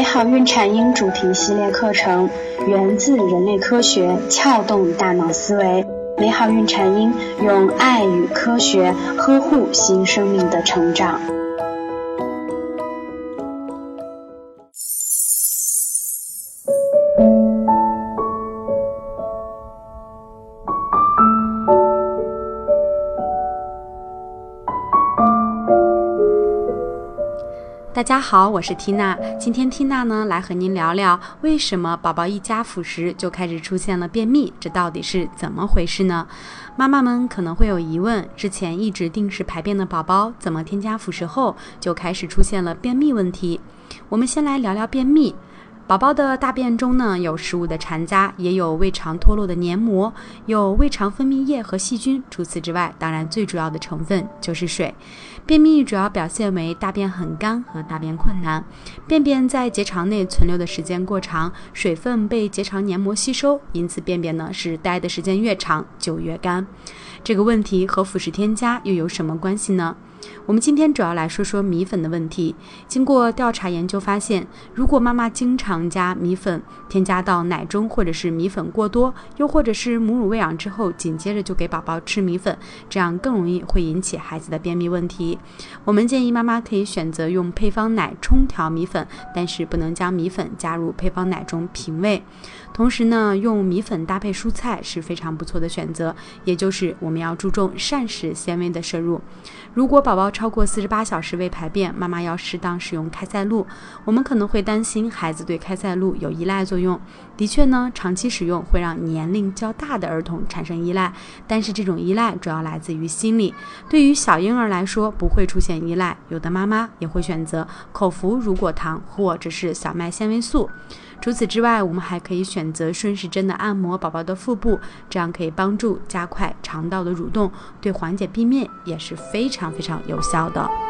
美好孕产婴主题系列课程源自人类科学，撬动大脑思维。美好孕产婴用爱与科学呵护新生命的成长。大家好，我是缇娜。今天缇娜呢来和您聊聊，为什么宝宝一加辅食就开始出现了便秘？这到底是怎么回事呢？妈妈们可能会有疑问：之前一直定时排便的宝宝，怎么添加辅食后就开始出现了便秘问题？我们先来聊聊便秘。宝宝的大便中呢，有食物的残渣，也有胃肠脱落的黏膜，有胃肠分泌液和细菌。除此之外，当然最主要的成分就是水。便秘主要表现为大便很干和大便困难，便便在结肠内存留的时间过长，水分被结肠黏膜吸收，因此便便呢是待的时间越长就越干。这个问题和辅食添加又有什么关系呢？我们今天主要来说说米粉的问题。经过调查研究发现，如果妈妈经常加米粉添加到奶中，或者是米粉过多，又或者是母乳喂养之后紧接着就给宝宝吃米粉，这样更容易会引起孩子的便秘问题。我们建议妈妈可以选择用配方奶冲调米粉，但是不能将米粉加入配方奶中平喂。同时呢，用米粉搭配蔬菜是非常不错的选择，也就是我们要注重膳食纤维的摄入。如果宝宝超过四十八小时未排便，妈妈要适当使用开塞露。我们可能会担心孩子对开塞露有依赖作用。的确呢，长期使用会让年龄较大的儿童产生依赖，但是这种依赖主要来自于心理。对于小婴儿来说，不会出现依赖。有的妈妈也会选择口服乳果糖或者是小麦纤维素。除此之外，我们还可以选择顺时针的按摩宝宝的腹部，这样可以帮助加快肠道的蠕动，对缓解便秘也是非常非常有效的。